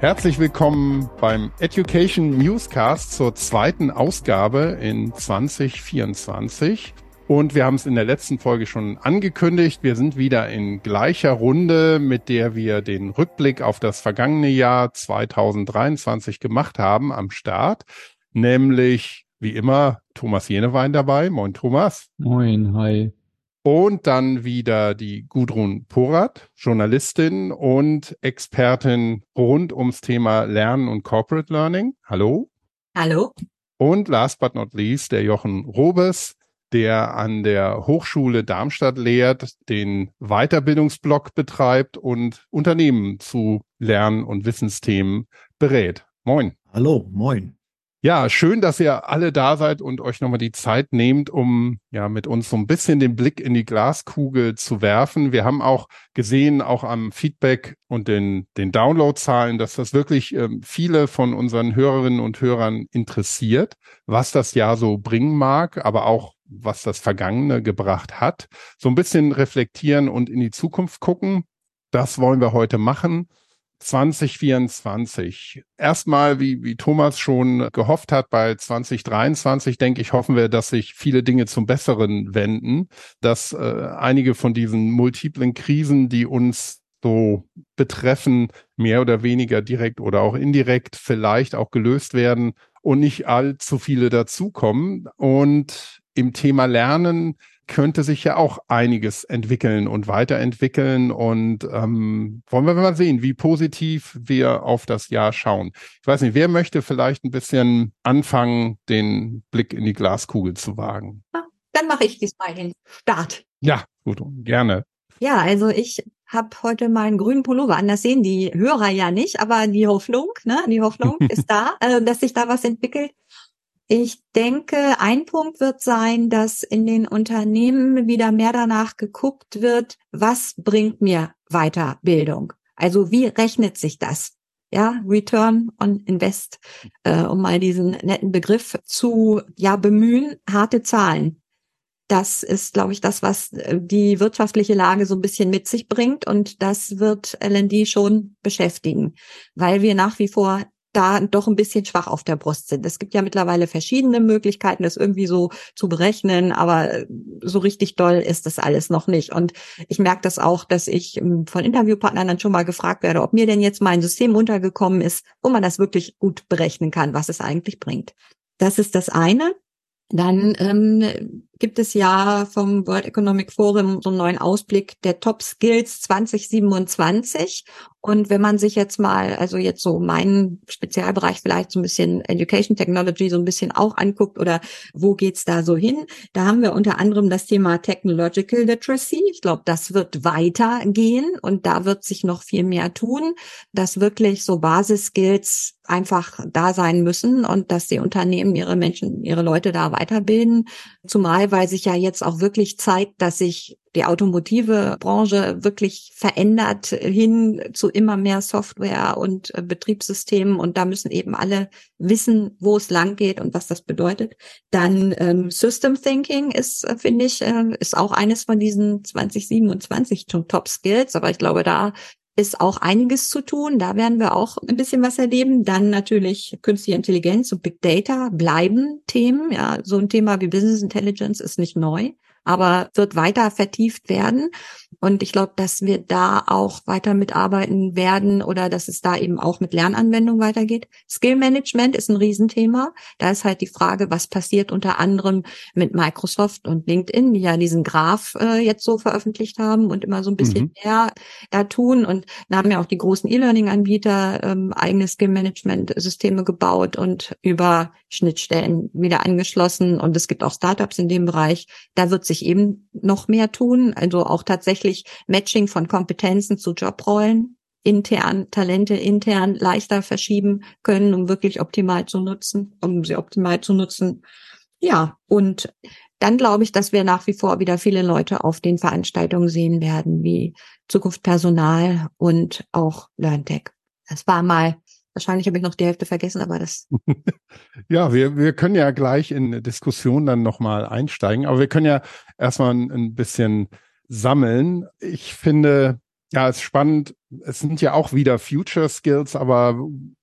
Herzlich willkommen beim Education Newscast zur zweiten Ausgabe in 2024. Und wir haben es in der letzten Folge schon angekündigt. Wir sind wieder in gleicher Runde, mit der wir den Rückblick auf das vergangene Jahr 2023 gemacht haben am Start. Nämlich, wie immer, Thomas Jenewein dabei. Moin, Thomas. Moin, hi. Und dann wieder die Gudrun Porat, Journalistin und Expertin rund ums Thema Lernen und Corporate Learning. Hallo. Hallo. Und last but not least der Jochen Robes, der an der Hochschule Darmstadt lehrt, den Weiterbildungsblock betreibt und Unternehmen zu Lern- und Wissensthemen berät. Moin. Hallo, moin. Ja, schön, dass ihr alle da seid und euch nochmal die Zeit nehmt, um ja mit uns so ein bisschen den Blick in die Glaskugel zu werfen. Wir haben auch gesehen, auch am Feedback und den, den Downloadzahlen, dass das wirklich ähm, viele von unseren Hörerinnen und Hörern interessiert, was das Jahr so bringen mag, aber auch was das Vergangene gebracht hat. So ein bisschen reflektieren und in die Zukunft gucken. Das wollen wir heute machen. 2024. Erstmal, wie, wie Thomas schon gehofft hat, bei 2023, denke ich, hoffen wir, dass sich viele Dinge zum Besseren wenden, dass äh, einige von diesen multiplen Krisen, die uns so betreffen, mehr oder weniger direkt oder auch indirekt vielleicht auch gelöst werden und nicht allzu viele dazukommen. Und im Thema Lernen könnte sich ja auch einiges entwickeln und weiterentwickeln. Und ähm, wollen wir mal sehen, wie positiv wir auf das Jahr schauen. Ich weiß nicht, wer möchte vielleicht ein bisschen anfangen, den Blick in die Glaskugel zu wagen? Dann mache ich diesmal den Start. Ja, gut, gerne. Ja, also ich habe heute meinen grünen Pullover an. Das sehen die Hörer ja nicht, aber die Hoffnung, ne, die Hoffnung ist da, äh, dass sich da was entwickelt. Ich denke, ein Punkt wird sein, dass in den Unternehmen wieder mehr danach geguckt wird, was bringt mir Weiterbildung? Also wie rechnet sich das? Ja, Return on Invest, äh, um mal diesen netten Begriff zu ja bemühen, harte Zahlen. Das ist, glaube ich, das, was äh, die wirtschaftliche Lage so ein bisschen mit sich bringt. Und das wird LND schon beschäftigen, weil wir nach wie vor da doch ein bisschen schwach auf der Brust sind. Es gibt ja mittlerweile verschiedene Möglichkeiten, das irgendwie so zu berechnen, aber äh, so richtig doll ist das alles noch nicht. Und ich merke das auch, dass ich ähm, von Interviewpartnern dann schon mal gefragt werde, ob mir denn jetzt mein System untergekommen ist, wo man das wirklich gut berechnen kann, was es eigentlich bringt. Das ist das eine. Dann ähm, gibt es ja vom World Economic Forum so einen neuen Ausblick der Top Skills 2027. Und wenn man sich jetzt mal, also jetzt so meinen Spezialbereich vielleicht so ein bisschen Education Technology so ein bisschen auch anguckt oder wo geht's da so hin? Da haben wir unter anderem das Thema Technological Literacy. Ich glaube, das wird weitergehen und da wird sich noch viel mehr tun, dass wirklich so Basisskills einfach da sein müssen und dass die Unternehmen ihre Menschen, ihre Leute da weiterbilden. Zumal weil sich ja jetzt auch wirklich zeigt, dass sich die automotive Branche wirklich verändert hin zu immer mehr Software und äh, Betriebssystemen und da müssen eben alle wissen, wo es lang geht und was das bedeutet. Dann ähm, System Thinking ist, äh, finde ich, äh, ist auch eines von diesen 2027 Top Skills, aber ich glaube, da ist auch einiges zu tun. Da werden wir auch ein bisschen was erleben. Dann natürlich künstliche Intelligenz und Big Data bleiben Themen. Ja, so ein Thema wie Business Intelligence ist nicht neu aber wird weiter vertieft werden. Und ich glaube, dass wir da auch weiter mitarbeiten werden oder dass es da eben auch mit Lernanwendung weitergeht. Skill Management ist ein Riesenthema. Da ist halt die Frage, was passiert unter anderem mit Microsoft und LinkedIn, die ja diesen Graph äh, jetzt so veröffentlicht haben und immer so ein bisschen mhm. mehr da tun. Und da haben ja auch die großen E-Learning-Anbieter ähm, eigene Skill Management-Systeme gebaut und über Schnittstellen wieder angeschlossen. Und es gibt auch Startups in dem Bereich. Da wird sich eben noch mehr tun. Also auch tatsächlich Matching von Kompetenzen zu Jobrollen intern, Talente intern leichter verschieben können, um wirklich optimal zu nutzen, um sie optimal zu nutzen. Ja, und dann glaube ich, dass wir nach wie vor wieder viele Leute auf den Veranstaltungen sehen werden, wie Zukunft Personal und auch LearnTech. Das war mal Wahrscheinlich habe ich noch die Hälfte vergessen, aber das. ja, wir, wir können ja gleich in Diskussion dann nochmal einsteigen, aber wir können ja erstmal ein, ein bisschen sammeln. Ich finde, Ja, ist spannend. Es sind ja auch wieder Future Skills, aber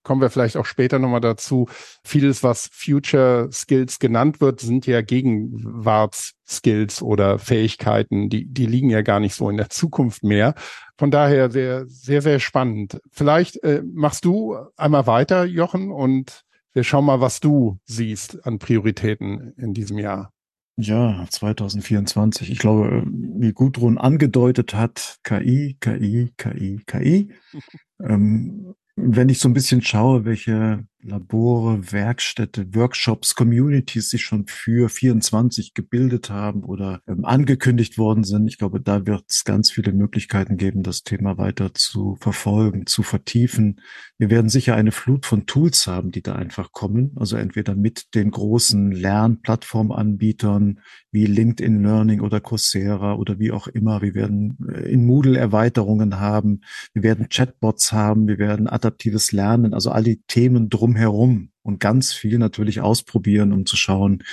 kommen wir vielleicht auch später nochmal dazu. Vieles, was Future Skills genannt wird, sind ja Gegenwartsskills oder Fähigkeiten, die, die liegen ja gar nicht so in der Zukunft mehr. Von daher sehr, sehr, sehr spannend. Vielleicht äh, machst du einmal weiter, Jochen, und wir schauen mal, was du siehst an Prioritäten in diesem Jahr. Ja, 2024. Ich glaube, wie Gudrun angedeutet hat, KI, KI, KI, KI. ähm, wenn ich so ein bisschen schaue, welche Labore, Werkstätte, Workshops, Communities sich schon für 24 gebildet haben oder ähm, angekündigt worden sind. Ich glaube, da wird es ganz viele Möglichkeiten geben, das Thema weiter zu verfolgen, zu vertiefen. Wir werden sicher eine Flut von Tools haben, die da einfach kommen. Also entweder mit den großen Lernplattformanbietern wie LinkedIn Learning oder Coursera oder wie auch immer. Wir werden äh, in Moodle Erweiterungen haben. Wir werden Chatbots haben. Wir werden adaptives Lernen. Also all die Themen drum herum und ganz viel natürlich ausprobieren, um zu schauen,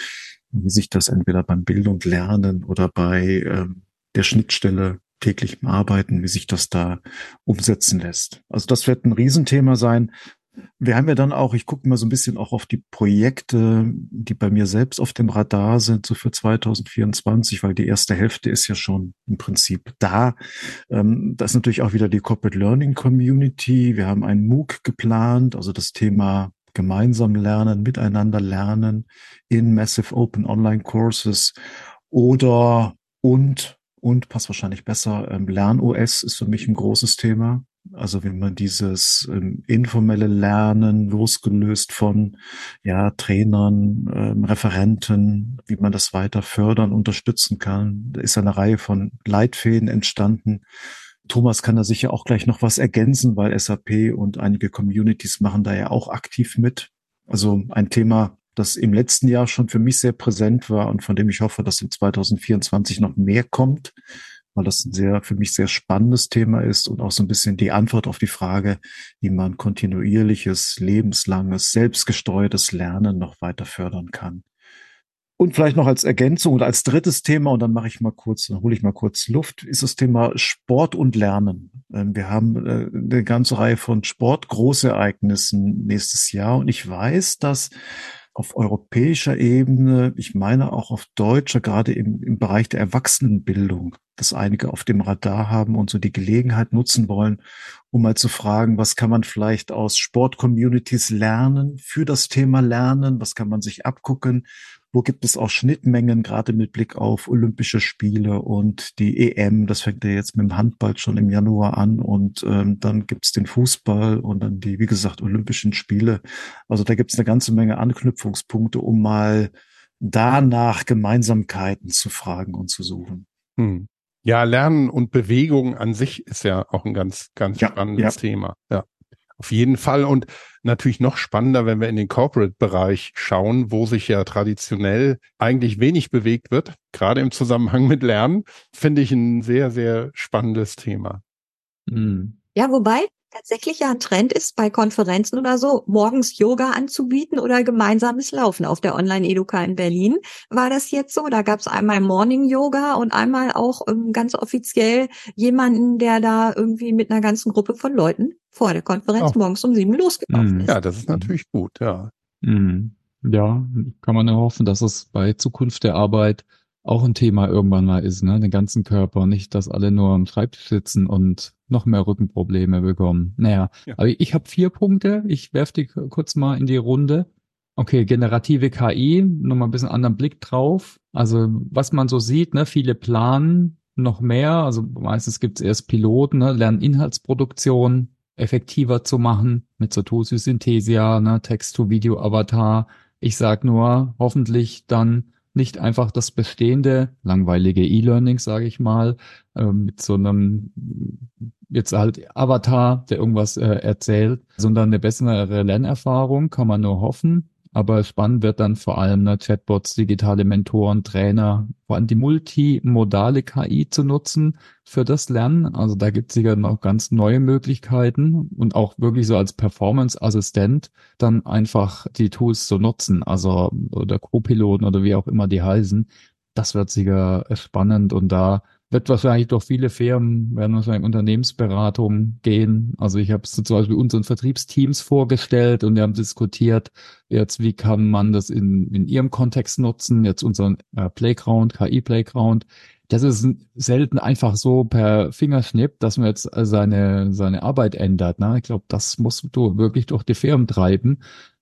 wie sich das entweder beim Bilden und Lernen oder bei ähm, der Schnittstelle täglichem Arbeiten, wie sich das da umsetzen lässt. Also das wird ein Riesenthema sein. Wir haben ja dann auch, ich gucke mal so ein bisschen auch auf die Projekte, die bei mir selbst auf dem Radar sind, so für 2024, weil die erste Hälfte ist ja schon im Prinzip da. Ähm, das ist natürlich auch wieder die Corporate Learning Community. Wir haben einen MOOC geplant, also das Thema gemeinsam lernen, miteinander lernen in Massive Open Online Courses oder und und passt wahrscheinlich besser. Ähm, LernOS ist für mich ein großes Thema. Also wenn man dieses ähm, informelle Lernen losgelöst von ja Trainern, ähm, Referenten, wie man das weiter fördern, unterstützen kann, da ist eine Reihe von Leitfäden entstanden. Thomas kann da sicher auch gleich noch was ergänzen, weil SAP und einige Communities machen da ja auch aktiv mit. Also ein Thema, das im letzten Jahr schon für mich sehr präsent war und von dem ich hoffe, dass in 2024 noch mehr kommt, weil das ein sehr, für mich sehr spannendes Thema ist und auch so ein bisschen die Antwort auf die Frage, wie man kontinuierliches, lebenslanges, selbstgesteuertes Lernen noch weiter fördern kann. Und vielleicht noch als Ergänzung oder als drittes Thema, und dann mache ich mal kurz, dann hole ich mal kurz Luft, ist das Thema Sport und Lernen. Ähm, wir haben äh, eine ganze Reihe von Sportgroßereignissen nächstes Jahr und ich weiß, dass auf europäischer Ebene, ich meine auch auf deutscher, gerade im, im Bereich der Erwachsenenbildung, dass einige auf dem Radar haben und so die Gelegenheit nutzen wollen, um mal zu fragen, was kann man vielleicht aus Sportcommunities lernen für das Thema Lernen, was kann man sich abgucken, wo gibt es auch Schnittmengen, gerade mit Blick auf Olympische Spiele und die EM. Das fängt ja jetzt mit dem Handball schon im Januar an und ähm, dann gibt's den Fußball und dann die, wie gesagt, Olympischen Spiele. Also da gibt's eine ganze Menge Anknüpfungspunkte, um mal danach Gemeinsamkeiten zu fragen und zu suchen. Hm. Ja, Lernen und Bewegung an sich ist ja auch ein ganz, ganz ja, spannendes ja. Thema. Ja. Auf jeden Fall. Und natürlich noch spannender, wenn wir in den Corporate-Bereich schauen, wo sich ja traditionell eigentlich wenig bewegt wird, gerade im Zusammenhang mit Lernen, finde ich ein sehr, sehr spannendes Thema. Mhm. Ja, wobei tatsächlich ja ein Trend ist, bei Konferenzen oder so, morgens Yoga anzubieten oder gemeinsames Laufen. Auf der Online-Educa in Berlin war das jetzt so. Da gab es einmal Morning Yoga und einmal auch ähm, ganz offiziell jemanden, der da irgendwie mit einer ganzen Gruppe von Leuten vor der Konferenz oh. morgens um sieben losgelaufen mm. ist. Ja, das ist natürlich gut, ja. Mm. Ja, kann man ja hoffen, dass es bei Zukunft der Arbeit auch ein Thema irgendwann mal ist, ne? Den ganzen Körper, nicht, dass alle nur am Schreibtisch sitzen und noch mehr Rückenprobleme bekommen. Naja, ja. aber ich habe vier Punkte. Ich werfe die kurz mal in die Runde. Okay, generative KI, nochmal ein bisschen anderen Blick drauf. Also was man so sieht, ne, viele planen noch mehr. Also meistens gibt's erst Piloten, ne, lernen Inhaltsproduktion effektiver zu machen mit so Tosu Synthesia, ne, Text-to-Video-Avatar. Ich sag nur, hoffentlich dann nicht einfach das bestehende langweilige E-Learning, sage ich mal, äh, mit so einem jetzt halt Avatar, der irgendwas äh, erzählt, sondern eine bessere Lernerfahrung, kann man nur hoffen. Aber spannend wird dann vor allem ne, Chatbots, digitale Mentoren, Trainer, vor allem die multimodale KI zu nutzen für das Lernen. Also da gibt es sicher noch ganz neue Möglichkeiten und auch wirklich so als Performance-Assistent dann einfach die Tools zu nutzen, also oder Co-Piloten oder wie auch immer die heißen. Das wird sicher spannend und da wird wahrscheinlich durch viele Firmen, werden wahrscheinlich Unternehmensberatungen gehen. Also ich habe zum Beispiel unseren Vertriebsteams vorgestellt und wir haben diskutiert, jetzt wie kann man das in, in ihrem Kontext nutzen, jetzt unseren äh, Playground, KI-Playground. Das ist selten einfach so per Fingerschnipp, dass man jetzt seine, seine Arbeit ändert. Ne? Ich glaube, das musst du wirklich durch die Firmen treiben.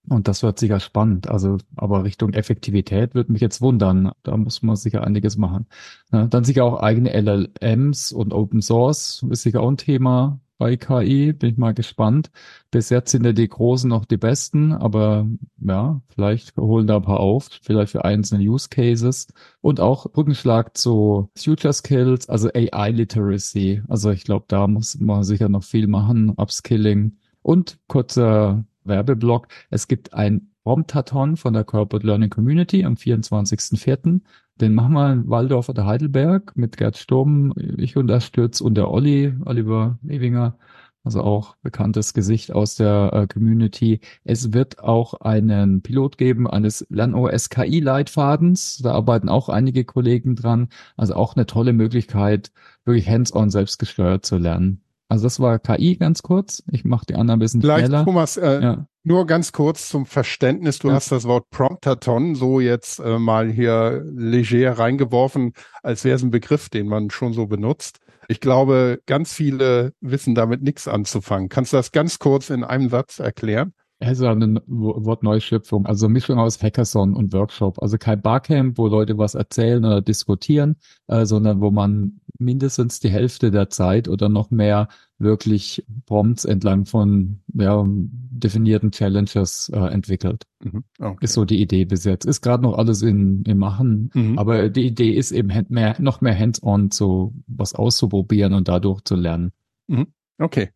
Und das wird sicher spannend. Also, aber Richtung Effektivität würde mich jetzt wundern. Da muss man sicher einiges machen. Ja, dann sicher auch eigene LLMs und Open Source ist sicher auch ein Thema bei KI. Bin ich mal gespannt. Bis jetzt sind ja die Großen noch die besten, aber ja, vielleicht holen da ein paar auf, vielleicht für einzelne Use Cases. Und auch Rückenschlag zu Future Skills, also AI Literacy. Also ich glaube, da muss man sicher noch viel machen. Upskilling. Und kurzer Werbeblock. Es gibt ein Promptathon von der Corporate Learning Community am 24.04. Den machen wir in Waldorf oder Heidelberg mit Gerd Sturm, ich unterstütze und der Olli, Oliver Lewinger, also auch bekanntes Gesicht aus der äh, Community. Es wird auch einen Pilot geben eines LernOS KI-Leitfadens. Da arbeiten auch einige Kollegen dran. Also auch eine tolle Möglichkeit, wirklich hands-on selbstgesteuert zu lernen. Also das war KI ganz kurz. Ich mache die anderen ein bisschen Vielleicht, schneller. Thomas, äh, ja. nur ganz kurz zum Verständnis. Du ja. hast das Wort Promptathon so jetzt äh, mal hier leger reingeworfen, als wäre es ein Begriff, den man schon so benutzt. Ich glaube, ganz viele wissen damit nichts anzufangen. Kannst du das ganz kurz in einem Satz erklären? Es ist eine Wortneuschöpfung, also Mischung aus Hackathon und Workshop. Also kein Barcamp, wo Leute was erzählen oder diskutieren, äh, sondern wo man mindestens die Hälfte der Zeit oder noch mehr wirklich Prompts entlang von ja, definierten Challenges äh, entwickelt. Mhm. Okay. Ist so die Idee bis jetzt. Ist gerade noch alles in, im Machen, mhm. aber die Idee ist eben mehr, noch mehr hands-on so was auszuprobieren und dadurch zu lernen. Mhm. Okay.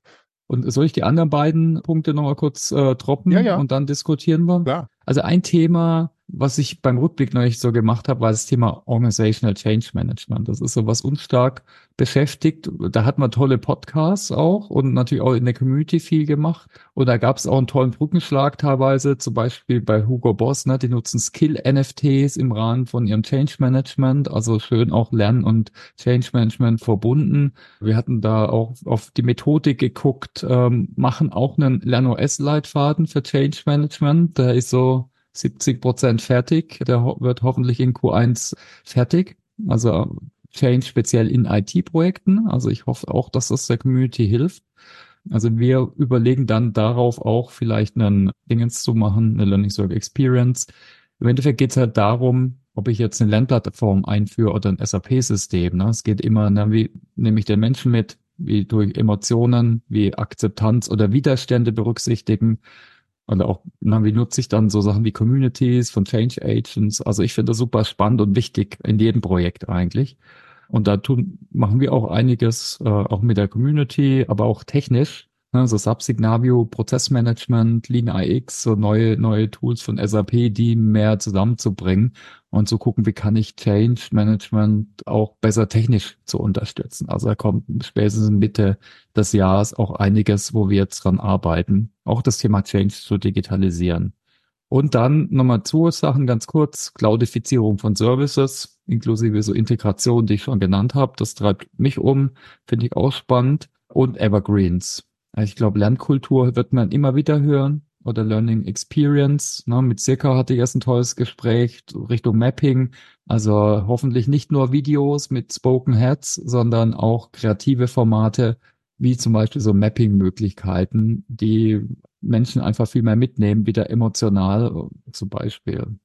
Und soll ich die anderen beiden Punkte noch mal kurz äh, droppen ja, ja. und dann diskutieren wir? Klar. Also ein Thema, was ich beim Rückblick noch nicht so gemacht habe, war das Thema Organizational Change Management. Das ist so was uns stark beschäftigt. Da hat man tolle Podcasts auch und natürlich auch in der Community viel gemacht. Und da gab es auch einen tollen Brückenschlag teilweise, zum Beispiel bei Hugo Boss, ne, die nutzen Skill-NFTs im Rahmen von ihrem Change Management, also schön auch Lernen und Change Management verbunden. Wir hatten da auch auf die Methodik geguckt, ähm, machen auch einen LernOS-Leitfaden für Change Management. Der ist so 70 Prozent fertig. Der wird hoffentlich in Q1 fertig. Also Change speziell in IT-Projekten. Also ich hoffe auch, dass das der Community hilft. Also wir überlegen dann darauf auch vielleicht einen Dingens zu machen, eine Learning Circle Experience. Im Endeffekt geht es halt darum, ob ich jetzt eine Lernplattform einführe oder ein SAP-System. Ne? Es geht immer, ne, wie nehme ich den Menschen mit, wie durch Emotionen, wie Akzeptanz oder Widerstände berücksichtigen. Und auch, na, wie nutze ich dann so Sachen wie Communities von Change Agents? Also ich finde das super spannend und wichtig in jedem Projekt eigentlich. Und da tun, machen wir auch einiges, äh, auch mit der Community, aber auch technisch. Ne, so Subsignavio, Prozessmanagement, Lean IX, so neue, neue Tools von SAP, die mehr zusammenzubringen und zu gucken, wie kann ich Change Management auch besser technisch zu unterstützen. Also da kommt spätestens Mitte des Jahres auch einiges, wo wir jetzt dran arbeiten, auch das Thema Change zu digitalisieren. Und dann nochmal Sachen ganz kurz, Cloudifizierung von Services, inklusive so Integration, die ich schon genannt habe. Das treibt mich um, finde ich auch spannend. Und Evergreens. Ich glaube, Lernkultur wird man immer wieder hören oder Learning Experience. Ne? Mit Circa hatte ich erst ein tolles Gespräch Richtung Mapping. Also hoffentlich nicht nur Videos mit Spoken Heads, sondern auch kreative Formate, wie zum Beispiel so Mapping-Möglichkeiten, die Menschen einfach viel mehr mitnehmen, wieder emotional zum Beispiel.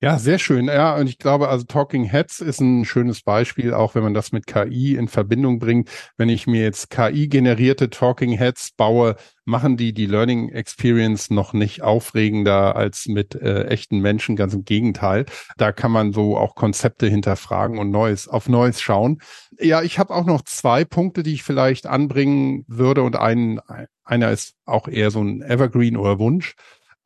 Ja, sehr schön. Ja, und ich glaube, also Talking Heads ist ein schönes Beispiel, auch wenn man das mit KI in Verbindung bringt. Wenn ich mir jetzt KI-generierte Talking Heads baue, machen die die Learning Experience noch nicht aufregender als mit äh, echten Menschen. Ganz im Gegenteil. Da kann man so auch Konzepte hinterfragen und Neues auf Neues schauen. Ja, ich habe auch noch zwei Punkte, die ich vielleicht anbringen würde und einen, einer ist auch eher so ein Evergreen oder Wunsch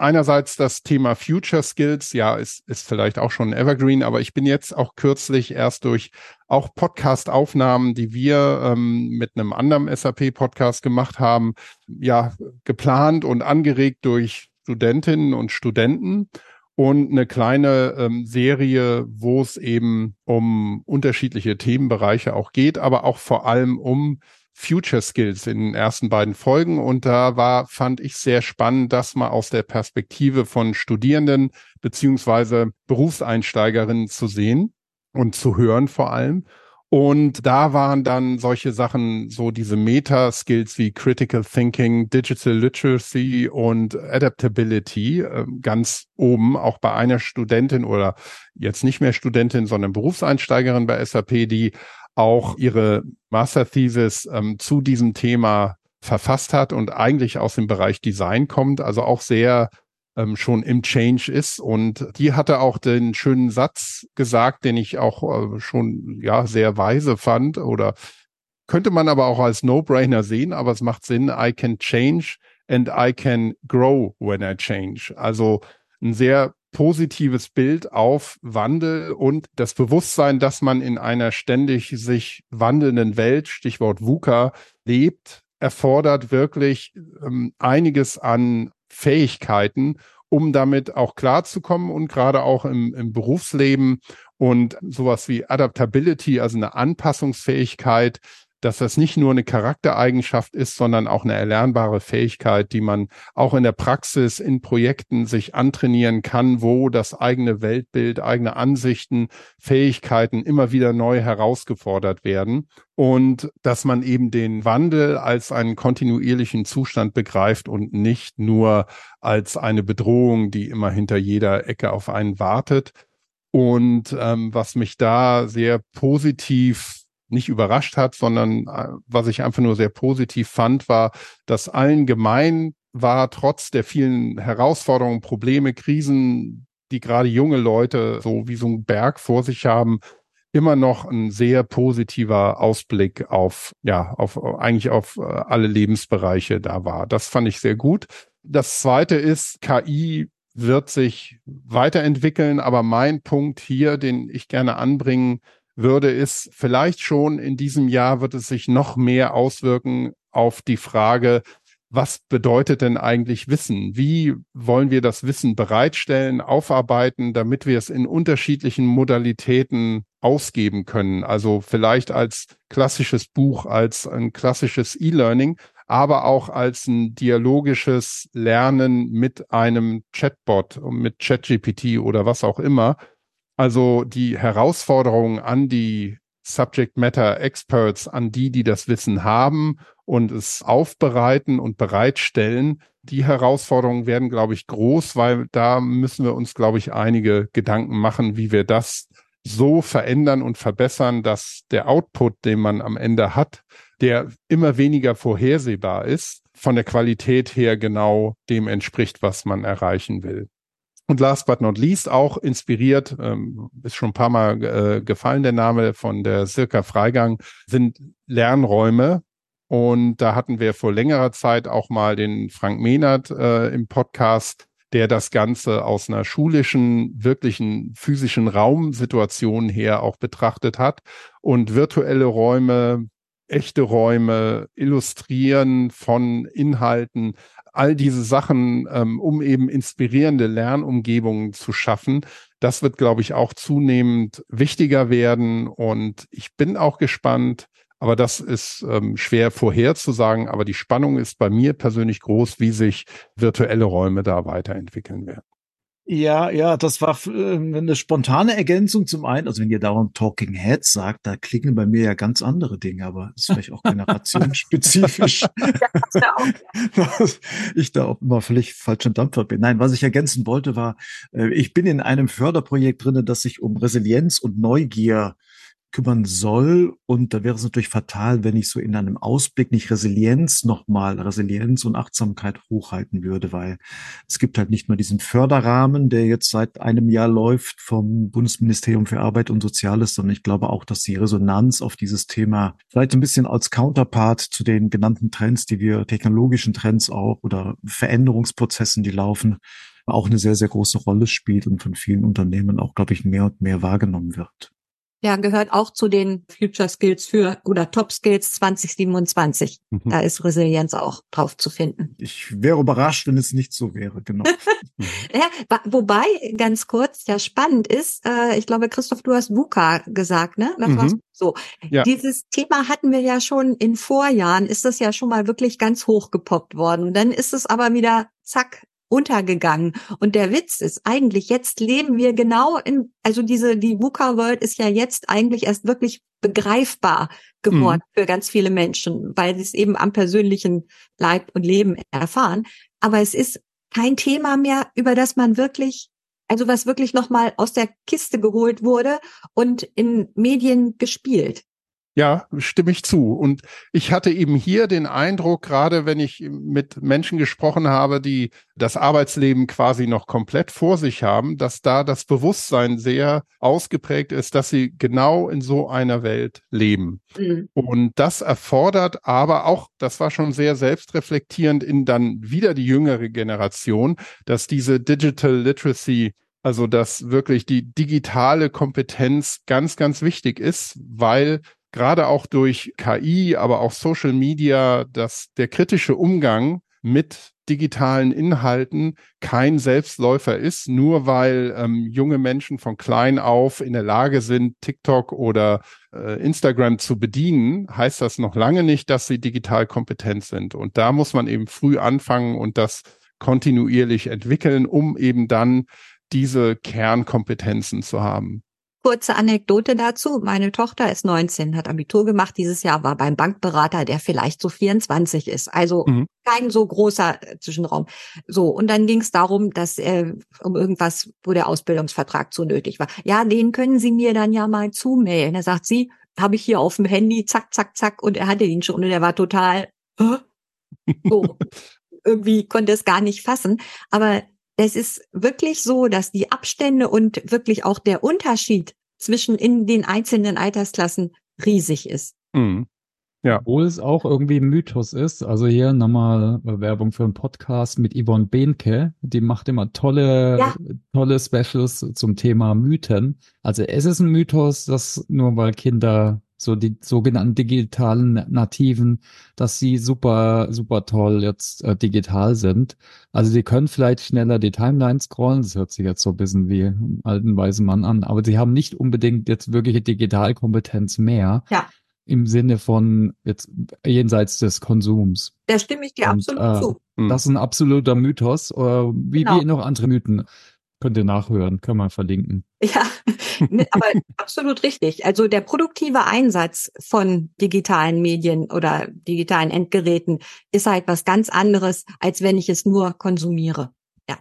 einerseits das Thema Future Skills, ja, ist, ist vielleicht auch schon Evergreen, aber ich bin jetzt auch kürzlich erst durch auch Podcast-Aufnahmen, die wir ähm, mit einem anderen SAP-Podcast gemacht haben, ja, geplant und angeregt durch Studentinnen und Studenten. und eine kleine ähm, Serie, wo es eben um unterschiedliche Themenbereiche auch geht, aber auch vor allem um Future Skills in den ersten beiden Folgen. Und da war, fand ich sehr spannend, das mal aus der Perspektive von Studierenden beziehungsweise Berufseinsteigerinnen zu sehen und zu hören vor allem. Und da waren dann solche Sachen, so diese Meta-Skills wie Critical Thinking, Digital Literacy und Adaptability äh, ganz oben, auch bei einer Studentin oder jetzt nicht mehr Studentin, sondern Berufseinsteigerin bei SAP, die auch ihre Master Thesis ähm, zu diesem Thema verfasst hat und eigentlich aus dem Bereich Design kommt, also auch sehr ähm, schon im Change ist. Und die hatte auch den schönen Satz gesagt, den ich auch äh, schon ja sehr weise fand oder könnte man aber auch als No-Brainer sehen, aber es macht Sinn. I can change and I can grow when I change. Also ein sehr positives Bild auf Wandel und das Bewusstsein, dass man in einer ständig sich wandelnden Welt, Stichwort VUCA, lebt, erfordert wirklich ähm, einiges an Fähigkeiten, um damit auch klarzukommen und gerade auch im, im Berufsleben. Und sowas wie Adaptability, also eine Anpassungsfähigkeit, dass das nicht nur eine Charaktereigenschaft ist, sondern auch eine erlernbare Fähigkeit, die man auch in der Praxis, in Projekten sich antrainieren kann, wo das eigene Weltbild, eigene Ansichten, Fähigkeiten immer wieder neu herausgefordert werden und dass man eben den Wandel als einen kontinuierlichen Zustand begreift und nicht nur als eine Bedrohung, die immer hinter jeder Ecke auf einen wartet. Und ähm, was mich da sehr positiv nicht überrascht hat, sondern äh, was ich einfach nur sehr positiv fand, war, dass allen gemein war, trotz der vielen Herausforderungen, Probleme, Krisen, die gerade junge Leute so wie so ein Berg vor sich haben, immer noch ein sehr positiver Ausblick auf, ja, auf, eigentlich auf äh, alle Lebensbereiche da war. Das fand ich sehr gut. Das zweite ist, KI wird sich weiterentwickeln, aber mein Punkt hier, den ich gerne anbringen würde, ist vielleicht schon in diesem Jahr wird es sich noch mehr auswirken auf die Frage, was bedeutet denn eigentlich Wissen? Wie wollen wir das Wissen bereitstellen, aufarbeiten, damit wir es in unterschiedlichen Modalitäten ausgeben können? Also vielleicht als klassisches Buch, als ein klassisches E-Learning, aber auch als ein dialogisches Lernen mit einem Chatbot, mit ChatGPT oder was auch immer, also die Herausforderungen an die Subject Matter Experts, an die, die das Wissen haben und es aufbereiten und bereitstellen, die Herausforderungen werden, glaube ich, groß, weil da müssen wir uns, glaube ich, einige Gedanken machen, wie wir das so verändern und verbessern, dass der Output, den man am Ende hat, der immer weniger vorhersehbar ist, von der Qualität her genau dem entspricht, was man erreichen will. Und last but not least auch inspiriert, ähm, ist schon ein paar Mal äh, gefallen der Name von der Circa Freigang, sind Lernräume. Und da hatten wir vor längerer Zeit auch mal den Frank Mehnert äh, im Podcast, der das Ganze aus einer schulischen, wirklichen physischen Raumsituation her auch betrachtet hat und virtuelle Räume, echte Räume, Illustrieren von Inhalten all diese Sachen, ähm, um eben inspirierende Lernumgebungen zu schaffen. Das wird, glaube ich, auch zunehmend wichtiger werden. Und ich bin auch gespannt, aber das ist ähm, schwer vorherzusagen. Aber die Spannung ist bei mir persönlich groß, wie sich virtuelle Räume da weiterentwickeln werden. Ja, ja, das war äh, eine spontane Ergänzung zum einen. Also wenn ihr dauernd Talking Heads sagt, da klingen bei mir ja ganz andere Dinge, aber ist vielleicht auch generationsspezifisch. ich da auch immer völlig falschen Dampfer bin. Nein, was ich ergänzen wollte war, äh, ich bin in einem Förderprojekt drinne, das sich um Resilienz und Neugier kümmern soll. Und da wäre es natürlich fatal, wenn ich so in einem Ausblick nicht Resilienz nochmal, Resilienz und Achtsamkeit hochhalten würde, weil es gibt halt nicht nur diesen Förderrahmen, der jetzt seit einem Jahr läuft vom Bundesministerium für Arbeit und Soziales, sondern ich glaube auch, dass die Resonanz auf dieses Thema vielleicht ein bisschen als Counterpart zu den genannten Trends, die wir, technologischen Trends auch oder Veränderungsprozessen, die laufen, auch eine sehr, sehr große Rolle spielt und von vielen Unternehmen auch, glaube ich, mehr und mehr wahrgenommen wird. Ja, gehört auch zu den Future Skills für oder Top Skills 2027. Mhm. Da ist Resilienz auch drauf zu finden. Ich wäre überrascht, wenn es nicht so wäre, genau. ja, wobei, ganz kurz, ja spannend ist, äh, ich glaube, Christoph, du hast VUCA gesagt, ne? Das mhm. so. Ja. Dieses Thema hatten wir ja schon in Vorjahren, ist das ja schon mal wirklich ganz hoch gepoppt worden. Dann ist es aber wieder zack untergegangen. Und der Witz ist eigentlich, jetzt leben wir genau in, also diese, die VUCA World ist ja jetzt eigentlich erst wirklich begreifbar geworden mhm. für ganz viele Menschen, weil sie es eben am persönlichen Leib und Leben erfahren. Aber es ist kein Thema mehr, über das man wirklich also was wirklich nochmal aus der Kiste geholt wurde und in Medien gespielt. Ja, stimme ich zu. Und ich hatte eben hier den Eindruck, gerade wenn ich mit Menschen gesprochen habe, die das Arbeitsleben quasi noch komplett vor sich haben, dass da das Bewusstsein sehr ausgeprägt ist, dass sie genau in so einer Welt leben. Mhm. Und das erfordert aber auch, das war schon sehr selbstreflektierend in dann wieder die jüngere Generation, dass diese Digital Literacy also dass wirklich die digitale Kompetenz ganz, ganz wichtig ist, weil gerade auch durch KI, aber auch Social Media, dass der kritische Umgang mit digitalen Inhalten kein Selbstläufer ist, nur weil ähm, junge Menschen von klein auf in der Lage sind, TikTok oder äh, Instagram zu bedienen, heißt das noch lange nicht, dass sie digital kompetent sind. Und da muss man eben früh anfangen und das kontinuierlich entwickeln, um eben dann diese Kernkompetenzen zu haben. Kurze Anekdote dazu. Meine Tochter ist 19, hat Abitur gemacht. Dieses Jahr war beim Bankberater, der vielleicht so 24 ist. Also mhm. kein so großer äh, Zwischenraum. So. Und dann ging es darum, dass äh, um irgendwas, wo der Ausbildungsvertrag zu nötig war. Ja, den können Sie mir dann ja mal zumailen. Da sagt sie, habe ich hier auf dem Handy, zack, zack, zack. Und er hatte ihn schon und er war total, Hä? so. irgendwie konnte es gar nicht fassen. Aber es ist wirklich so, dass die Abstände und wirklich auch der Unterschied zwischen in den einzelnen Altersklassen riesig ist. Mhm. Ja. Obwohl es auch irgendwie ein Mythos ist. Also hier nochmal Werbung für einen Podcast mit Yvonne Behnke. Die macht immer tolle, ja. tolle Specials zum Thema Mythen. Also es ist ein Mythos, dass nur weil Kinder so die sogenannten digitalen Nativen, dass sie super, super toll jetzt äh, digital sind. Also sie können vielleicht schneller die Timeline scrollen, das hört sich jetzt so ein bisschen wie einen alten weisen Mann an, aber sie haben nicht unbedingt jetzt wirkliche Digitalkompetenz mehr. Ja. Im Sinne von jetzt jenseits des Konsums. Da stimme ich dir Und, absolut äh, zu. Das ist ein absoluter Mythos, äh, wie, genau. wie noch andere Mythen. Könnt ihr nachhören, können wir verlinken. Ja, ne, aber absolut richtig. Also der produktive Einsatz von digitalen Medien oder digitalen Endgeräten ist halt was ganz anderes, als wenn ich es nur konsumiere. Ja.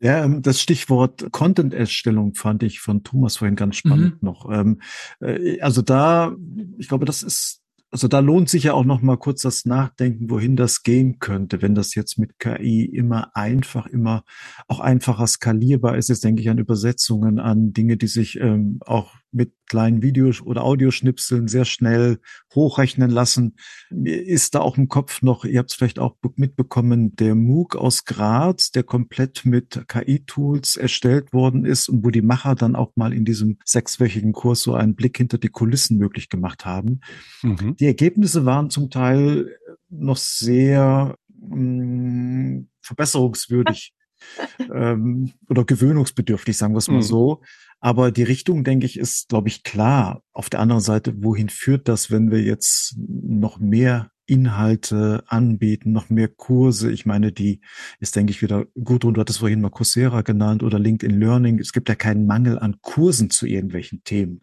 Ja, ähm, das Stichwort Content-Erstellung fand ich von Thomas vorhin ganz spannend mhm. noch. Ähm, äh, also da, ich glaube, das ist also da lohnt sich ja auch noch mal kurz das Nachdenken, wohin das gehen könnte, wenn das jetzt mit KI immer einfach, immer auch einfacher skalierbar ist. Jetzt denke ich an Übersetzungen, an Dinge, die sich ähm, auch mit kleinen Videos oder Audioschnipseln sehr schnell hochrechnen lassen. Mir ist da auch im Kopf noch, ihr habt es vielleicht auch mitbekommen, der MOOC aus Graz, der komplett mit KI-Tools erstellt worden ist und wo die Macher dann auch mal in diesem sechswöchigen Kurs so einen Blick hinter die Kulissen möglich gemacht haben. Mhm. Die Ergebnisse waren zum Teil noch sehr mh, mm, verbesserungswürdig. ähm, oder gewöhnungsbedürftig, sagen wir es mal mhm. so. Aber die Richtung, denke ich, ist, glaube ich, klar. Auf der anderen Seite, wohin führt das, wenn wir jetzt noch mehr Inhalte anbieten, noch mehr Kurse. Ich meine, die ist, denke ich, wieder gut und du hattest vorhin mal Coursera genannt oder LinkedIn Learning. Es gibt ja keinen Mangel an Kursen zu irgendwelchen Themen.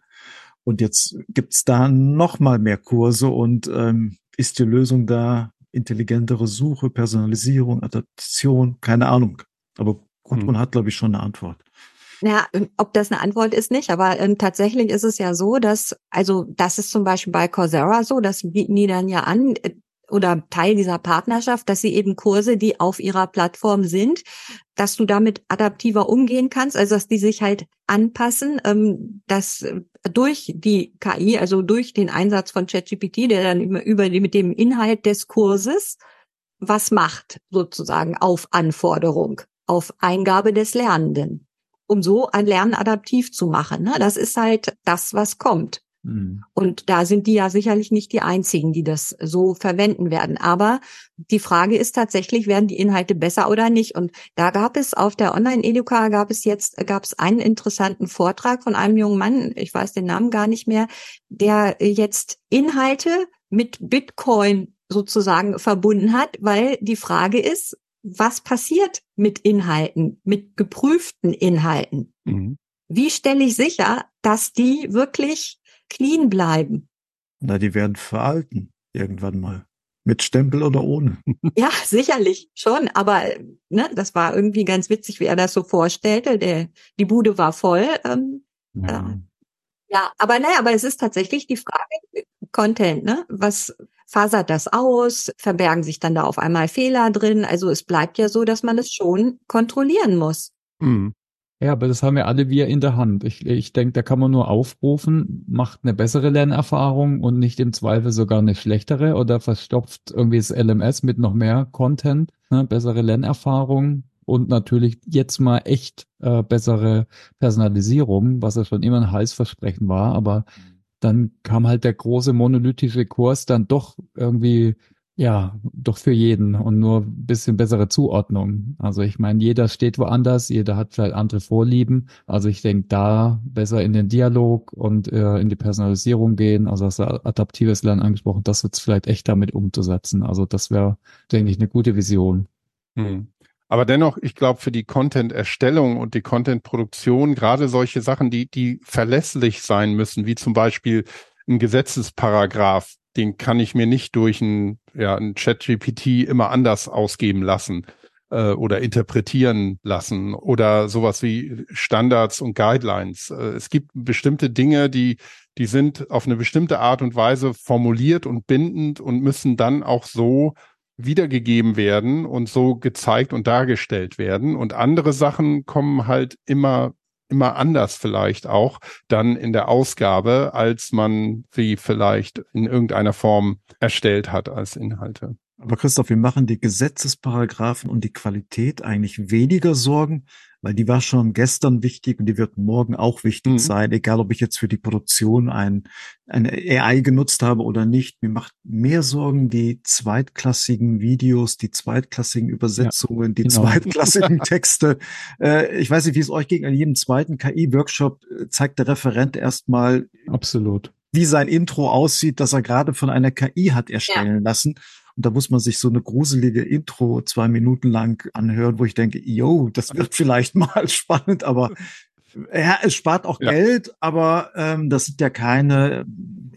Und jetzt gibt's da noch mal mehr Kurse und ähm, ist die Lösung da intelligentere Suche, Personalisierung, Adaption, keine Ahnung. Aber Gudrun hm. hat, glaube ich, schon eine Antwort. Ja, ob das eine Antwort ist nicht, aber äh, tatsächlich ist es ja so, dass, also das ist zum Beispiel bei Coursera so, das bieten die dann ja an, äh, oder Teil dieser Partnerschaft, dass sie eben Kurse, die auf ihrer Plattform sind, dass du damit adaptiver umgehen kannst, also dass die sich halt anpassen, ähm, dass durch die KI, also durch den Einsatz von ChatGPT, der dann über, über mit dem Inhalt des Kurses was macht, sozusagen auf Anforderung, auf Eingabe des Lernenden. Um so ein Lernen adaptiv zu machen. Ne? Das ist halt das, was kommt. Mhm. Und da sind die ja sicherlich nicht die einzigen, die das so verwenden werden. Aber die Frage ist tatsächlich, werden die Inhalte besser oder nicht? Und da gab es auf der Online-Educa gab es jetzt, gab es einen interessanten Vortrag von einem jungen Mann, ich weiß den Namen gar nicht mehr, der jetzt Inhalte mit Bitcoin sozusagen verbunden hat, weil die Frage ist, was passiert mit Inhalten, mit geprüften Inhalten? Mhm. Wie stelle ich sicher, dass die wirklich clean bleiben? Na, die werden veralten irgendwann mal. Mit Stempel oder ohne? Ja, sicherlich schon. Aber ne, das war irgendwie ganz witzig, wie er das so vorstellte. Der, die Bude war voll. Ähm, ja. Äh, ja, aber naja, aber es ist tatsächlich die Frage, Content, ne? Was fasert das aus? Verbergen sich dann da auf einmal Fehler drin? Also es bleibt ja so, dass man es schon kontrollieren muss. Mhm. Ja, aber das haben wir alle wir in der Hand. Ich, ich denke, da kann man nur aufrufen, macht eine bessere Lernerfahrung und nicht im Zweifel sogar eine schlechtere oder verstopft irgendwie das LMS mit noch mehr Content, ne, bessere Lernerfahrung und natürlich jetzt mal echt äh, bessere Personalisierung, was ja schon immer ein Heißversprechen war, aber dann kam halt der große monolithische Kurs dann doch irgendwie ja, doch für jeden und nur bisschen bessere Zuordnung. Also ich meine, jeder steht woanders, jeder hat vielleicht andere Vorlieben. Also ich denke, da besser in den Dialog und äh, in die Personalisierung gehen. Also das adaptives Lernen angesprochen, das jetzt vielleicht echt damit umzusetzen. Also das wäre, denke ich, eine gute Vision. Hm. Aber dennoch, ich glaube, für die Content-Erstellung und die Content-Produktion, gerade solche Sachen, die, die verlässlich sein müssen, wie zum Beispiel ein Gesetzesparagraph, den kann ich mir nicht durch ein, ja, ein Chat-GPT immer anders ausgeben lassen äh, oder interpretieren lassen oder sowas wie Standards und Guidelines. Äh, es gibt bestimmte Dinge, die, die sind auf eine bestimmte Art und Weise formuliert und bindend und müssen dann auch so wiedergegeben werden und so gezeigt und dargestellt werden. Und andere Sachen kommen halt immer immer anders vielleicht auch dann in der Ausgabe, als man sie vielleicht in irgendeiner Form erstellt hat als Inhalte. Aber Christoph, wir machen die Gesetzesparagraphen und die Qualität eigentlich weniger Sorgen, weil die war schon gestern wichtig und die wird morgen auch wichtig mhm. sein, egal ob ich jetzt für die Produktion ein, eine AI genutzt habe oder nicht. Mir macht mehr Sorgen die zweitklassigen Videos, die zweitklassigen Übersetzungen, ja, die genau. zweitklassigen Texte. Äh, ich weiß nicht, wie es euch ging. An jedem zweiten KI-Workshop äh, zeigt der Referent erstmal Absolut wie sein Intro aussieht, das er gerade von einer KI hat erstellen ja. lassen. Und da muss man sich so eine gruselige Intro zwei Minuten lang anhören, wo ich denke, yo, das wird vielleicht mal spannend, aber ja, es spart auch ja. Geld, aber ähm, das sind ja keine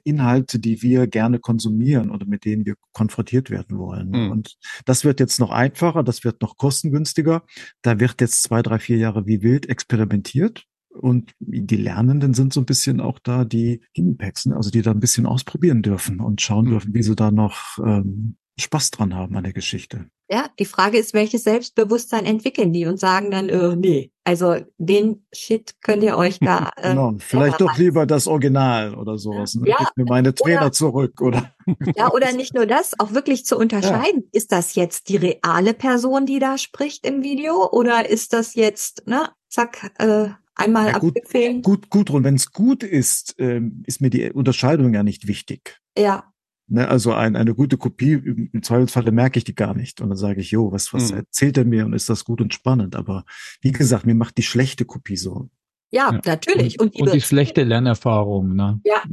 Inhalte, die wir gerne konsumieren oder mit denen wir konfrontiert werden wollen. Mhm. Und das wird jetzt noch einfacher, das wird noch kostengünstiger. Da wird jetzt zwei, drei, vier Jahre wie wild experimentiert. Und die Lernenden sind so ein bisschen auch da die ne? also die da ein bisschen ausprobieren dürfen und schauen mhm. dürfen, wie sie da noch ähm, Spaß dran haben an der Geschichte. Ja, die Frage ist, welches Selbstbewusstsein entwickeln die und sagen dann, äh, nee, also den Shit könnt ihr euch da. Äh, genau, vielleicht doch lieber das Original oder sowas. Ne? Ja, Gib mir meine Trainer oder, zurück, oder? Ja, oder nicht nur das, auch wirklich zu unterscheiden. Ja. Ist das jetzt die reale Person, die da spricht im Video, oder ist das jetzt, ne, zack, äh, einmal ja, gut, abgefilmt? Gut, gut, und wenn es gut ist, ähm, ist mir die Unterscheidung ja nicht wichtig. Ja, Ne, also ein, eine gute Kopie, im Zweifelsfall merke ich die gar nicht. Und dann sage ich, jo, was, was mhm. erzählt er mir und ist das gut und spannend? Aber wie gesagt, mir macht die schlechte Kopie so. Ja, ja. natürlich. Und, und, die, und die schlechte Lernerfahrung, ne? Ja.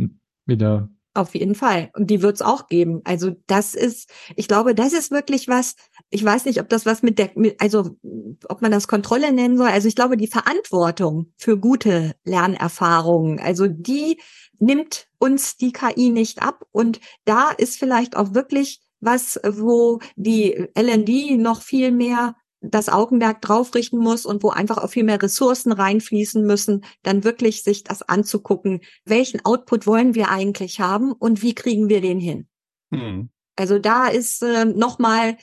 Wieder. Auf jeden Fall. Und die wird's auch geben. Also das ist, ich glaube, das ist wirklich was, ich weiß nicht, ob das was mit der, mit, also ob man das Kontrolle nennen soll. Also ich glaube, die Verantwortung für gute Lernerfahrungen, also die nimmt uns die KI nicht ab. Und da ist vielleicht auch wirklich was, wo die LND noch viel mehr das Augenmerk drauf richten muss und wo einfach auch viel mehr Ressourcen reinfließen müssen, dann wirklich sich das anzugucken, welchen Output wollen wir eigentlich haben und wie kriegen wir den hin. Hm. Also da ist äh, nochmal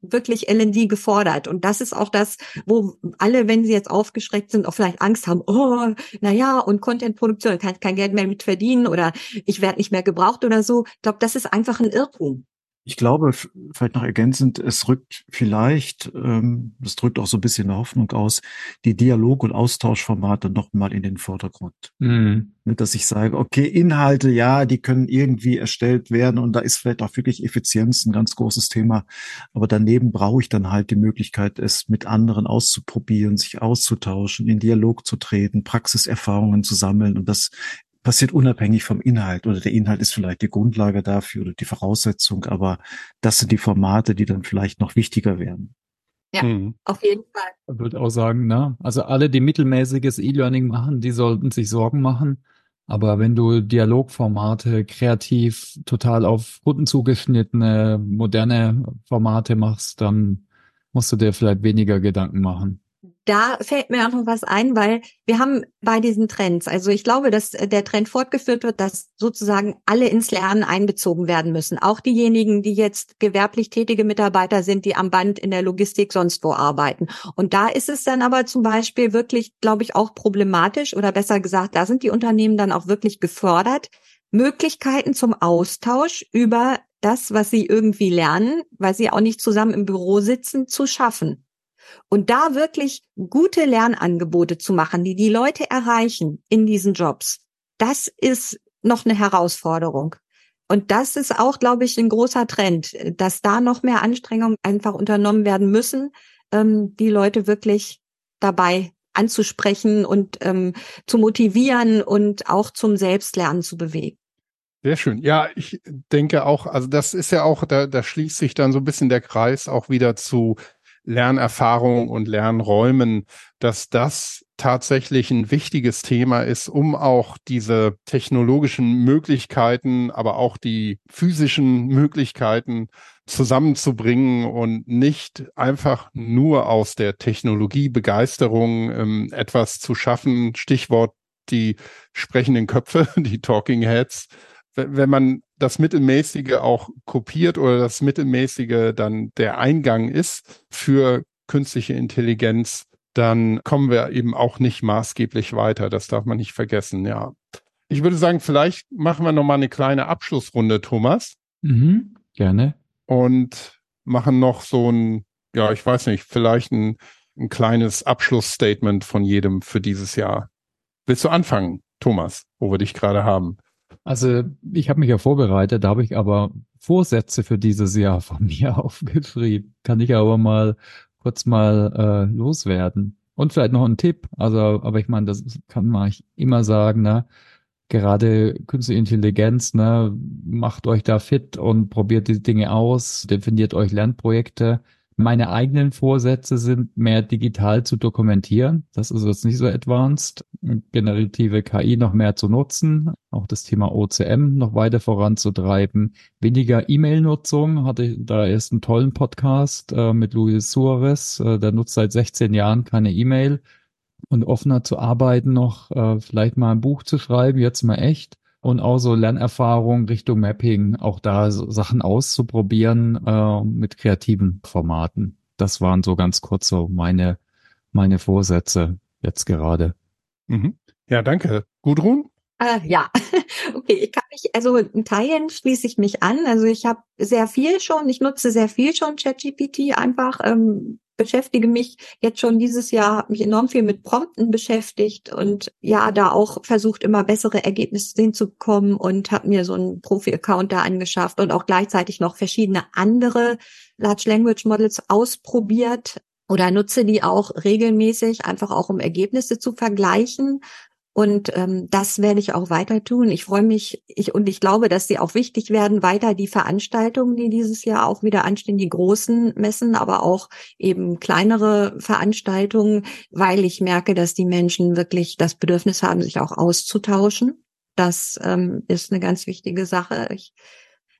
wirklich LND gefordert. Und das ist auch das, wo alle, wenn sie jetzt aufgeschreckt sind, auch vielleicht Angst haben, oh, na ja, und Contentproduktion, kann kein Geld mehr mit verdienen oder ich werde nicht mehr gebraucht oder so. Ich glaube, das ist einfach ein Irrtum. Ich glaube, vielleicht noch ergänzend, es rückt vielleicht, ähm, das drückt auch so ein bisschen eine Hoffnung aus, die Dialog- und Austauschformate nochmal in den Vordergrund. Mhm. Dass ich sage, okay, Inhalte, ja, die können irgendwie erstellt werden und da ist vielleicht auch wirklich Effizienz ein ganz großes Thema. Aber daneben brauche ich dann halt die Möglichkeit, es mit anderen auszuprobieren, sich auszutauschen, in Dialog zu treten, Praxiserfahrungen zu sammeln. Und das passiert unabhängig vom Inhalt oder der Inhalt ist vielleicht die Grundlage dafür oder die Voraussetzung, aber das sind die Formate, die dann vielleicht noch wichtiger werden. Ja, hm. auf jeden Fall. Ich würde auch sagen, ne? Also alle, die mittelmäßiges E-Learning machen, die sollten sich Sorgen machen. Aber wenn du Dialogformate kreativ total auf Kunden zugeschnittene, moderne Formate machst, dann musst du dir vielleicht weniger Gedanken machen da fällt mir auch noch was ein, weil wir haben bei diesen Trends, also ich glaube, dass der Trend fortgeführt wird, dass sozusagen alle ins Lernen einbezogen werden müssen. Auch diejenigen, die jetzt gewerblich tätige Mitarbeiter sind, die am Band in der Logistik sonst wo arbeiten. Und da ist es dann aber zum Beispiel wirklich, glaube ich, auch problematisch oder besser gesagt, da sind die Unternehmen dann auch wirklich gefordert, Möglichkeiten zum Austausch über das, was sie irgendwie lernen, weil sie auch nicht zusammen im Büro sitzen, zu schaffen. Und da wirklich gute Lernangebote zu machen, die die Leute erreichen in diesen Jobs, das ist noch eine Herausforderung. Und das ist auch, glaube ich, ein großer Trend, dass da noch mehr Anstrengungen einfach unternommen werden müssen, ähm, die Leute wirklich dabei anzusprechen und ähm, zu motivieren und auch zum Selbstlernen zu bewegen. Sehr schön. Ja, ich denke auch, also das ist ja auch, da, da schließt sich dann so ein bisschen der Kreis auch wieder zu Lernerfahrung und Lernräumen, dass das tatsächlich ein wichtiges Thema ist, um auch diese technologischen Möglichkeiten, aber auch die physischen Möglichkeiten zusammenzubringen und nicht einfach nur aus der Technologiebegeisterung ähm, etwas zu schaffen. Stichwort die sprechenden Köpfe, die Talking Heads. Wenn man das Mittelmäßige auch kopiert oder das Mittelmäßige dann der Eingang ist für künstliche Intelligenz, dann kommen wir eben auch nicht maßgeblich weiter. Das darf man nicht vergessen, ja. Ich würde sagen, vielleicht machen wir noch mal eine kleine Abschlussrunde, Thomas. Mhm, gerne. Und machen noch so ein, ja, ich weiß nicht, vielleicht ein, ein kleines Abschlussstatement von jedem für dieses Jahr. Willst du anfangen, Thomas, wo wir dich gerade haben? Also ich habe mich ja vorbereitet, da habe ich aber Vorsätze für dieses Jahr von mir aufgeschrieben. Kann ich aber mal kurz mal äh, loswerden. Und vielleicht noch ein Tipp. Also, aber ich meine, das kann man immer sagen, ne? Gerade künstliche Intelligenz, ne, macht euch da fit und probiert die Dinge aus, definiert euch Lernprojekte, meine eigenen Vorsätze sind, mehr digital zu dokumentieren. Das ist jetzt nicht so advanced. Generative KI noch mehr zu nutzen, auch das Thema OCM noch weiter voranzutreiben. Weniger E-Mail-Nutzung. Hatte da erst einen tollen Podcast äh, mit Luis Suarez. Äh, der nutzt seit 16 Jahren keine E-Mail und offener zu arbeiten noch, äh, vielleicht mal ein Buch zu schreiben, jetzt mal echt und auch so Lernerfahrung Richtung Mapping, auch da so Sachen auszuprobieren äh, mit kreativen Formaten. Das waren so ganz kurz so meine, meine Vorsätze jetzt gerade. Mhm. Ja, danke. Gudrun? Äh, ja, okay, ich kann mich, also in Teilen schließe ich mich an. Also ich habe sehr viel schon, ich nutze sehr viel schon ChatGPT einfach, ähm, beschäftige mich jetzt schon dieses Jahr, habe mich enorm viel mit Prompten beschäftigt und ja, da auch versucht, immer bessere Ergebnisse hinzukommen und habe mir so einen Profi-Account da angeschafft und auch gleichzeitig noch verschiedene andere Large Language Models ausprobiert oder nutze die auch regelmäßig, einfach auch um Ergebnisse zu vergleichen und ähm, das werde ich auch weiter tun. Ich freue mich ich, und ich glaube, dass sie auch wichtig werden, weiter die Veranstaltungen, die dieses Jahr auch wieder anstehen, die großen Messen, aber auch eben kleinere Veranstaltungen, weil ich merke, dass die Menschen wirklich das Bedürfnis haben, sich auch auszutauschen. Das ähm, ist eine ganz wichtige Sache. Ich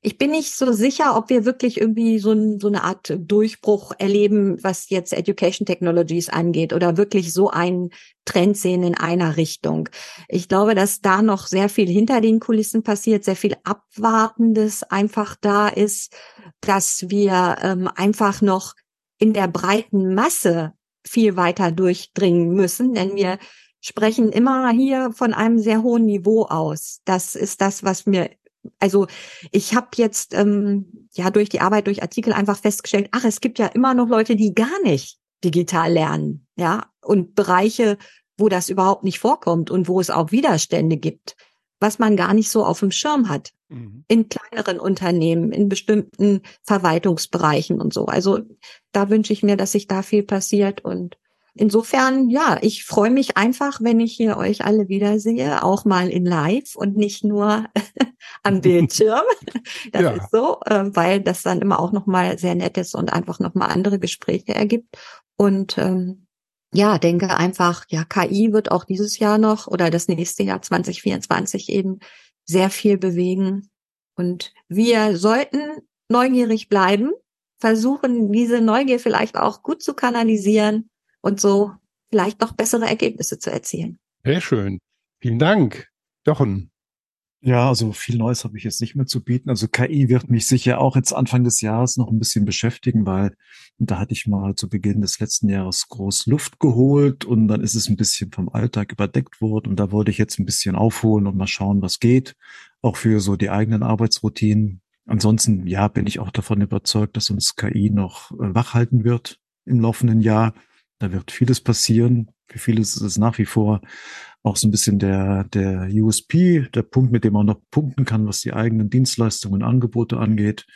ich bin nicht so sicher, ob wir wirklich irgendwie so, ein, so eine Art Durchbruch erleben, was jetzt Education Technologies angeht oder wirklich so einen Trend sehen in einer Richtung. Ich glaube, dass da noch sehr viel hinter den Kulissen passiert, sehr viel Abwartendes einfach da ist, dass wir ähm, einfach noch in der breiten Masse viel weiter durchdringen müssen, denn wir sprechen immer hier von einem sehr hohen Niveau aus. Das ist das, was mir Also ich habe jetzt ähm, ja durch die Arbeit, durch Artikel einfach festgestellt, ach, es gibt ja immer noch Leute, die gar nicht digital lernen, ja, und Bereiche, wo das überhaupt nicht vorkommt und wo es auch Widerstände gibt, was man gar nicht so auf dem Schirm hat. Mhm. In kleineren Unternehmen, in bestimmten Verwaltungsbereichen und so. Also da wünsche ich mir, dass sich da viel passiert und Insofern, ja, ich freue mich einfach, wenn ich hier euch alle wiedersehe, auch mal in Live und nicht nur am Bildschirm. Das ja. ist so, äh, weil das dann immer auch nochmal sehr nett ist und einfach nochmal andere Gespräche ergibt. Und ähm, ja, denke einfach, ja, KI wird auch dieses Jahr noch oder das nächste Jahr 2024 eben sehr viel bewegen. Und wir sollten neugierig bleiben, versuchen, diese Neugier vielleicht auch gut zu kanalisieren und so vielleicht noch bessere Ergebnisse zu erzielen. Sehr schön. Vielen Dank. Jochen. Ja, also viel Neues habe ich jetzt nicht mehr zu bieten. Also KI wird mich sicher auch jetzt Anfang des Jahres noch ein bisschen beschäftigen, weil da hatte ich mal zu Beginn des letzten Jahres groß Luft geholt und dann ist es ein bisschen vom Alltag überdeckt worden und da wollte ich jetzt ein bisschen aufholen und mal schauen, was geht, auch für so die eigenen Arbeitsroutinen. Ansonsten, ja, bin ich auch davon überzeugt, dass uns KI noch äh, wachhalten wird im laufenden Jahr. Da wird vieles passieren. Für vieles ist es nach wie vor auch so ein bisschen der, der USP, der Punkt, mit dem man noch punkten kann, was die eigenen Dienstleistungen und Angebote angeht.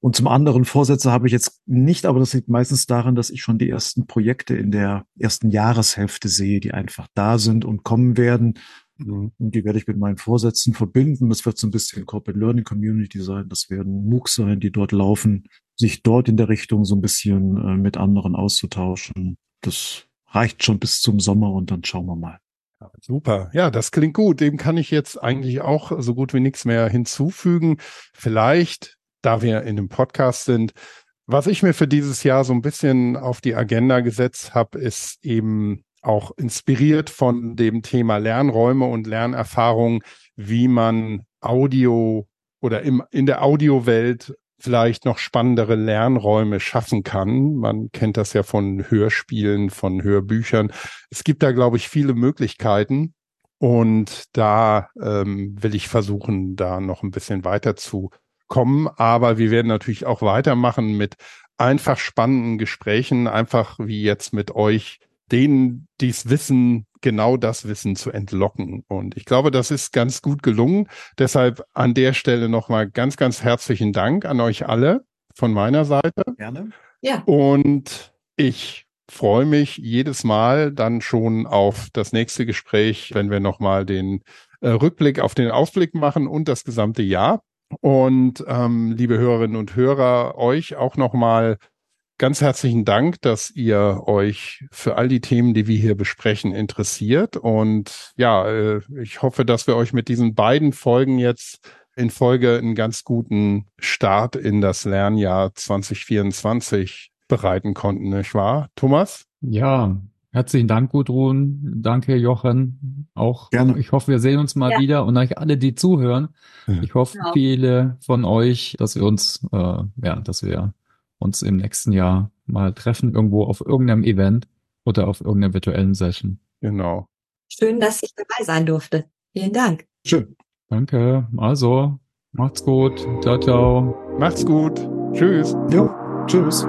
Und zum anderen Vorsätze habe ich jetzt nicht, aber das liegt meistens daran, dass ich schon die ersten Projekte in der ersten Jahreshälfte sehe, die einfach da sind und kommen werden. Und die werde ich mit meinen Vorsätzen verbinden. Das wird so ein bisschen Corporate Learning Community sein. Das werden MOOCs sein, die dort laufen, sich dort in der Richtung so ein bisschen äh, mit anderen auszutauschen das reicht schon bis zum Sommer und dann schauen wir mal. Super. Ja, das klingt gut. Dem kann ich jetzt eigentlich auch so gut wie nichts mehr hinzufügen. Vielleicht, da wir in einem Podcast sind, was ich mir für dieses Jahr so ein bisschen auf die Agenda gesetzt habe, ist eben auch inspiriert von dem Thema Lernräume und Lernerfahrung, wie man Audio oder im, in der Audiowelt vielleicht noch spannendere Lernräume schaffen kann. Man kennt das ja von Hörspielen, von Hörbüchern. Es gibt da, glaube ich, viele Möglichkeiten. Und da ähm, will ich versuchen, da noch ein bisschen weiter zu kommen. Aber wir werden natürlich auch weitermachen mit einfach spannenden Gesprächen, einfach wie jetzt mit euch, denen dies Wissen genau das Wissen zu entlocken. Und ich glaube, das ist ganz gut gelungen. Deshalb an der Stelle nochmal ganz, ganz herzlichen Dank an euch alle von meiner Seite. Gerne. Ja. Und ich freue mich jedes Mal dann schon auf das nächste Gespräch, wenn wir nochmal den äh, Rückblick auf den Aufblick machen und das gesamte Jahr. Und ähm, liebe Hörerinnen und Hörer, euch auch nochmal ganz herzlichen Dank, dass ihr euch für all die Themen, die wir hier besprechen, interessiert. Und ja, äh, ich hoffe, dass wir euch mit diesen beiden Folgen jetzt in Folge einen ganz guten Start in das Lernjahr 2024 bereiten konnten, nicht wahr? Thomas? Ja, herzlichen Dank, Gudrun. Danke, Jochen. Auch Gerne. ich hoffe, wir sehen uns mal ja. wieder und euch alle, die zuhören. Ich hoffe, genau. viele von euch, dass wir uns, äh, ja, dass wir uns im nächsten Jahr mal treffen, irgendwo auf irgendeinem Event oder auf irgendeiner virtuellen Session. Genau. Schön, dass ich dabei sein durfte. Vielen Dank. Schön. Danke. Also, macht's gut. Ciao, ciao. Macht's gut. Tschüss. Jo, tschüss.